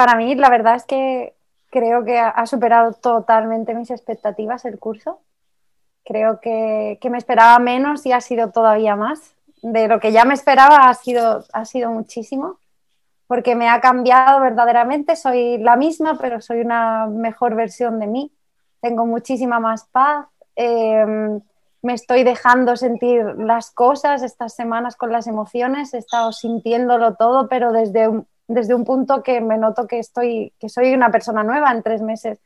para mí la verdad es que creo que ha superado totalmente mis expectativas el curso. Creo que, me esperaba menos y ha sido todavía más. De lo que ya me esperaba ha sido, ha sido muchísimo, porque me ha cambiado verdaderamente. Soy la misma, pero soy una mejor versión de mí. Tengo muchísima más paz. Em, me estoy dejando sentir las cosas estas semanas con las emociones. He estado sintiéndolo todo, pero desde un, desde un punto que me noto que, estoy, que soy una persona nueva en tres meses.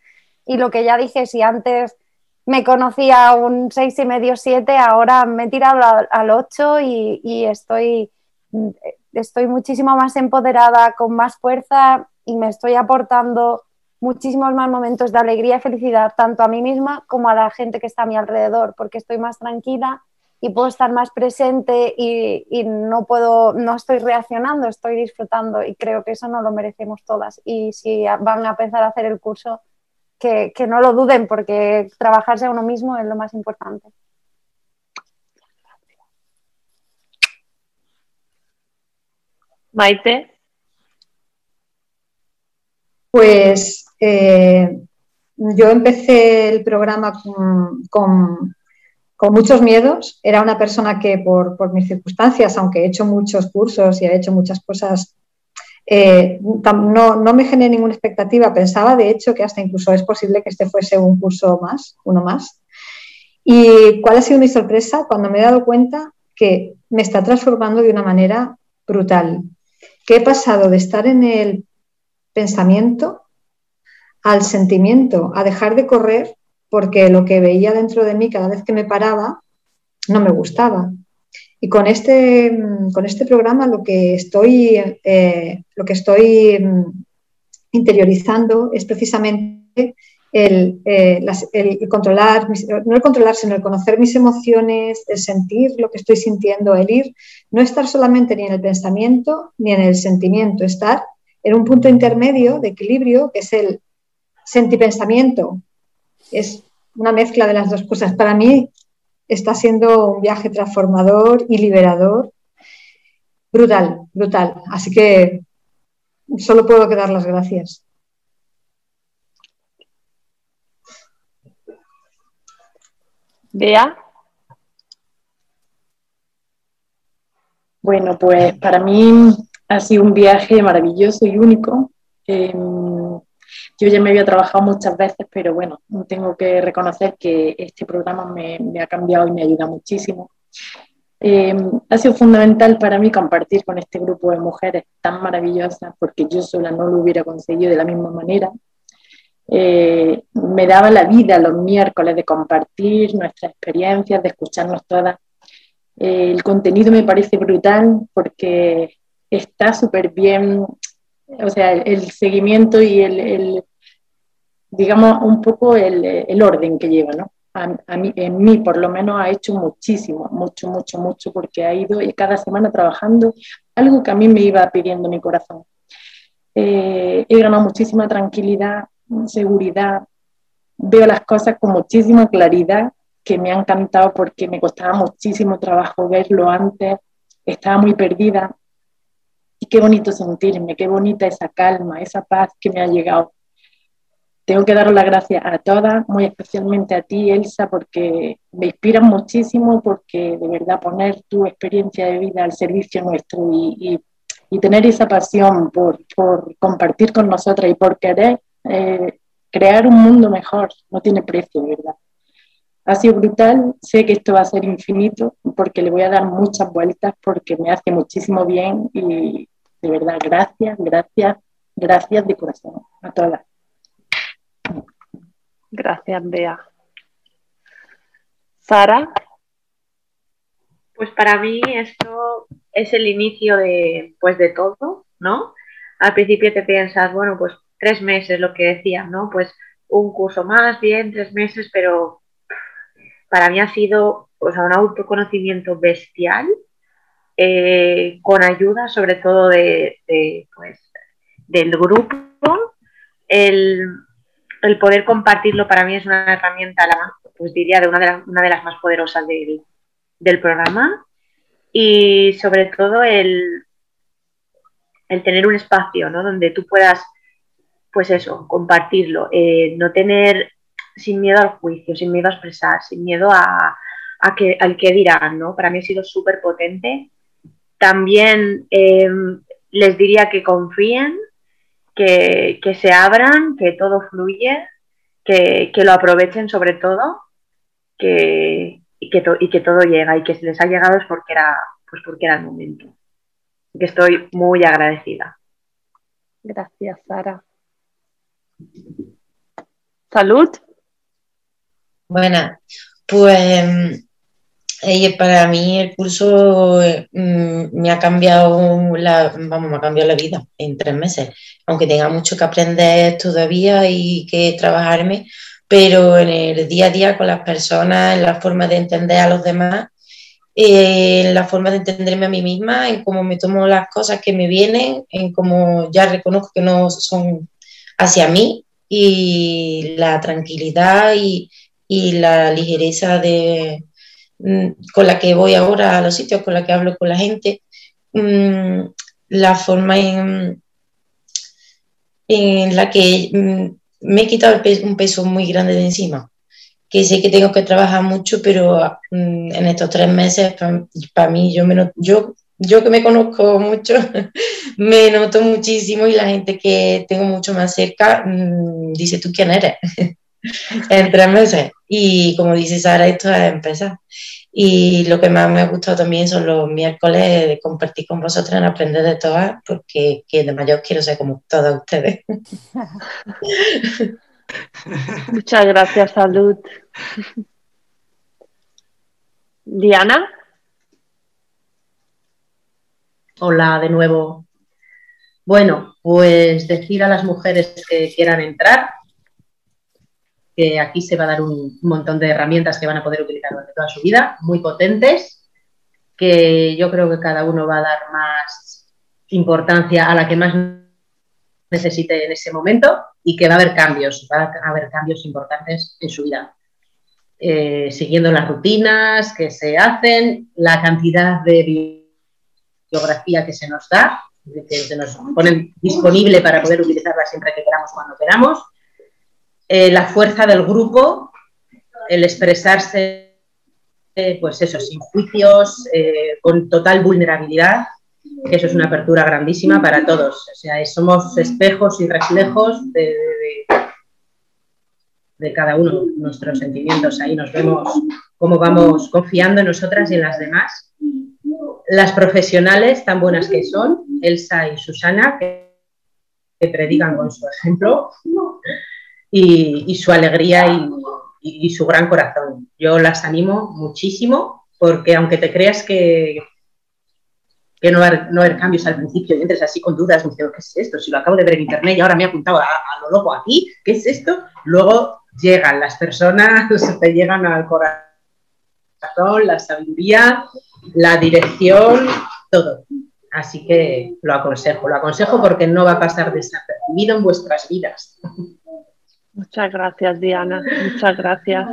Y lo que ya dije, si antes me conocía un seis y medio, siete, ahora me he tirado al, ocho y, estoy, estoy muchísimo más empoderada, con más fuerza y me estoy aportando muchísimos más momentos de alegría y felicidad, tanto a mí misma como a la gente que está a mi alrededor, porque estoy más tranquila y puedo estar más presente y, no puedo, no estoy reaccionando, estoy disfrutando y creo que eso no lo merecemos todas. Y si van a empezar a hacer el curso, que, no lo duden porque trabajarse a uno mismo es lo más importante. Maite. Pues eh, yo empecé el programa con con muchos miedos. Era una persona que por, mis circunstancias, aunque he hecho muchos cursos y he hecho muchas cosas, eh, no, no, me generé ninguna expectativa. Pensaba, de hecho, que hasta incluso es posible que este fuese un curso más, uno más. ¿Y cuál ha sido mi sorpresa? Cuando me he dado cuenta que me está transformando de una manera brutal. Que he pasado de estar en el pensamiento al sentimiento, a dejar de correr porque lo que veía dentro de mí cada vez que me paraba no me gustaba. Y con este, con este programa lo que estoy, eh, lo que estoy mm, interiorizando es precisamente el, eh, el, controlar, no el controlar, sino el conocer mis emociones, el sentir lo que estoy sintiendo, el ir, no estar solamente ni en el pensamiento ni en el sentimiento, estar en un punto intermedio de equilibrio que es el sentipensamiento, es una mezcla de las dos cosas. Para mí está siendo un viaje transformador y liberador. Brutal, brutal. Así que solo puedo que dar las gracias. Bea. Bueno, pues para mí ha sido un viaje maravilloso y único. Em, yo ya me había trabajado muchas veces, pero bueno, tengo que reconocer que este programa me, ha cambiado y me ayuda muchísimo. Eh, ha sido fundamental para mí compartir con este grupo de mujeres tan maravillosas, porque yo sola no lo hubiera conseguido de la misma manera. Eh, me daba la vida los miércoles de compartir nuestras experiencias, de escucharnos todas. Eh, el contenido me parece brutal porque está súper bien o sea, el, seguimiento y el, digamos, un poco el, orden que lleva, ¿no? A, mí, en mí, por lo menos, ha hecho muchísimo, mucho, mucho, mucho, porque ha ido cada semana trabajando algo que a mí me iba pidiendo mi corazón. Eh, he ganado muchísima tranquilidad, seguridad, veo las cosas con muchísima claridad, que me ha encantado porque me costaba muchísimo trabajo verlo antes, estaba muy perdida, y qué bonito sentirme, qué bonita esa calma, esa paz que me ha llegado. Tengo que dar las gracias a todas, muy especialmente a ti, Elsa, porque me inspiran muchísimo, porque de verdad poner tu experiencia de vida al servicio nuestro y, y, tener esa pasión por, por, compartir con nosotras y por querer eh, crear un mundo mejor, no tiene precio, verdad. Ha sido brutal, sé que esto va a ser infinito porque le voy a dar muchas vueltas porque me hace muchísimo bien y, de verdad, gracias, gracias, gracias de corazón a todas. Gracias, Bea. Sara. Pues para mí esto es el inicio de, pues de todo, ¿no? Al principio te piensas, bueno, pues tres meses, lo que decía, ¿no? Pues un curso más, bien, tres meses, pero para mí ha sido pues, un autoconocimiento bestial eh, con ayuda sobre todo de, pues, del grupo. El, poder compartirlo para mí es una herramienta, pues diría, de una de, una de las más poderosas del, del, programa. Y sobre todo el, el tener un espacio ¿no? donde tú puedas pues eso, compartirlo, eh, no tener sin miedo al juicio, sin miedo a expresar, sin miedo a, que, al que dirán, ¿no? Para mí ha sido súper potente. También eh, les diría que confíen, que, se abran, que todo fluye, que, lo aprovechen sobre todo, que, y, que y que todo llega y que si les ha llegado es porque era, pues porque era el momento. Que estoy muy agradecida. Gracias, Sara. Salud. Bueno, pues para mí el curso mm, me ha cambiado la, vamos, me ha la vida en tres meses, aunque tenga mucho que aprender todavía y que trabajarme, pero en el día a día con las personas, en la forma de entender a los demás, en la forma de entenderme a mí misma, en cómo me tomo las cosas que me vienen, en cómo ya reconozco que no son hacia mí y la tranquilidad y, la ligereza de, mm, con la que voy ahora a los sitios, con la que hablo con la gente, mm, la forma en, en la que mm, me he quitado un peso muy grande de encima, que sé que tengo que trabajar mucho, pero en estos tres meses, para mí, yo, me, yo yo que me conozco mucho, me noto muchísimo y la gente que tengo mucho más cerca dice, ¿tú quién eres? en tres meses. Y como dice Sara, esto es empezar. Y lo que más me ha gustado también son los miércoles de compartir con vosotros en aprender de todas, porque de mayor quiero ser como todas ustedes. Muchas gracias, salud. Diana. Hola de nuevo. Bueno, pues decir a las mujeres que quieran entrar que aquí se va a dar un montón de herramientas que van a poder utilizar durante toda su vida, muy potentes, que yo creo que cada uno va a dar más importancia a la que más necesite en ese momento y que va a haber cambios, va a haber cambios importantes en su vida. Eh, siguiendo las rutinas que se hacen, la cantidad de geografía que se nos da, que se nos pone disponible para poder utilizarla siempre que queramos, cuando queramos. Eh, la fuerza del grupo, el expresarse, pues eso, sin juicios, eh, con total vulnerabilidad, eso es una apertura grandísima para todos. O sea, somos espejos y reflejos de, de cada uno nuestros sentimientos. Ahí nos vemos cómo vamos confiando en nosotras y en las demás las profesionales tan buenas que son, Elsa y Susana, que, predican con su ejemplo y, su alegría y, su gran corazón. Yo las animo muchísimo porque aunque te creas que, que no, va no haber cambios al principio y entres así con dudas, me ¿qué es esto? Si lo acabo de ver en internet y ahora me he apuntado a, lo loco aquí, ¿qué es esto? Luego llegan las personas, te llegan al corazón, la sabiduría la dirección, todo. Así que lo aconsejo, lo aconsejo porque no va a pasar desapercibido en vuestras vidas. Muchas gracias, Diana. Muchas gracias.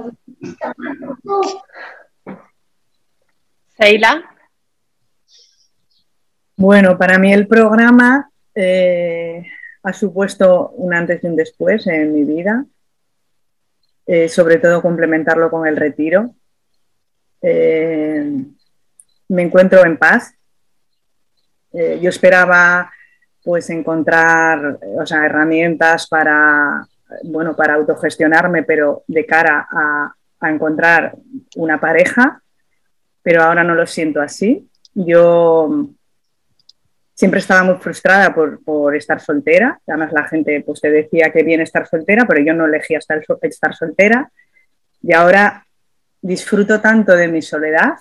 Seila. Bueno, para mí el programa eh, ha supuesto un antes y un después en mi vida, eh, sobre todo complementarlo con el retiro. Eh, me encuentro en paz. Yo esperaba pues encontrar herramientas para, bueno, para autogestionarme, pero de cara a, encontrar una pareja, pero ahora no lo siento así. Yo siempre estaba muy frustrada por, estar soltera. Además, la gente pues, te decía que bien estar soltera, pero yo no elegía estar, estar soltera. Y ahora disfruto tanto de mi soledad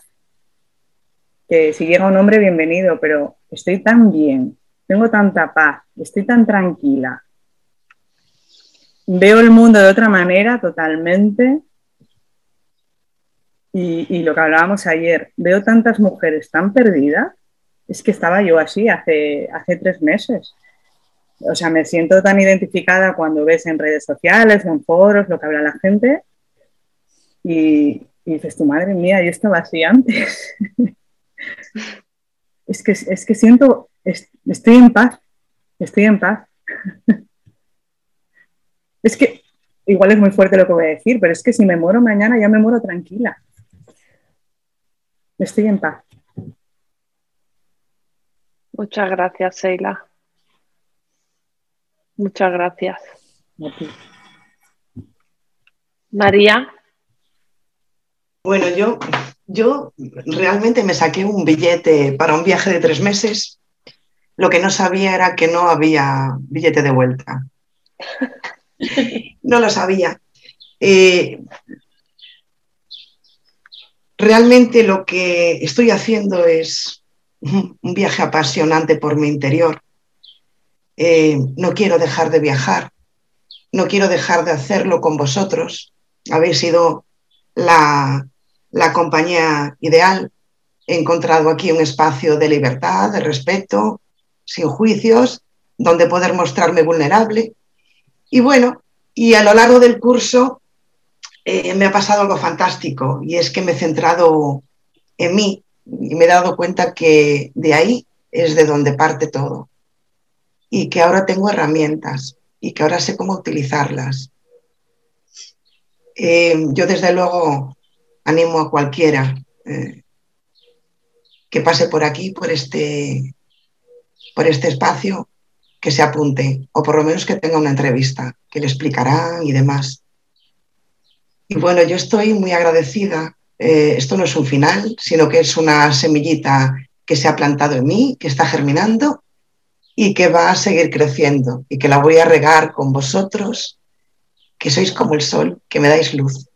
que si llega un hombre, bienvenido, pero estoy tan bien, tengo tanta paz, estoy tan tranquila. Veo el mundo de otra manera totalmente. Y, lo que hablábamos ayer, veo tantas mujeres tan perdidas, es que estaba yo así hace, hace tres meses. O sea, me siento tan identificada cuando ves en redes sociales, en foros, lo que habla la gente, y, y dices, tu madre mía, yo estaba así antes. es que, es que siento, estoy en paz, estoy en paz. Es que igual es muy fuerte lo que voy a decir, pero es que si me muero mañana ya me muero tranquila. Estoy en paz. Muchas gracias, Sheila. Muchas gracias. María. Bueno, yo, yo realmente me saqué un billete para un viaje de tres meses. Lo que no sabía era que no había billete de vuelta. No lo sabía. Eh, realmente lo que estoy haciendo es un viaje apasionante por mi interior. Eh, no quiero dejar de viajar, no quiero dejar de hacerlo con vosotros. Habéis sido la, la compañía ideal. He encontrado aquí un espacio de libertad, de respeto, sin juicios, donde poder mostrarme vulnerable. Y bueno, y a lo largo del curso eh, me ha pasado algo fantástico y es que me he centrado en mí y me he dado cuenta que de ahí es de donde parte todo y que ahora tengo herramientas y que ahora sé cómo utilizarlas. Eh, yo desde luego animo a cualquiera eh, que pase por aquí, por este, por este espacio, que se apunte o por lo menos que tenga una entrevista que le explicarán y demás. Y bueno, yo estoy muy agradecida. Eh, esto no es un final, sino que es una semillita que se ha plantado en mí, que está germinando y que va a seguir creciendo y que la voy a regar con vosotros, que sois como el sol, que me dais luz.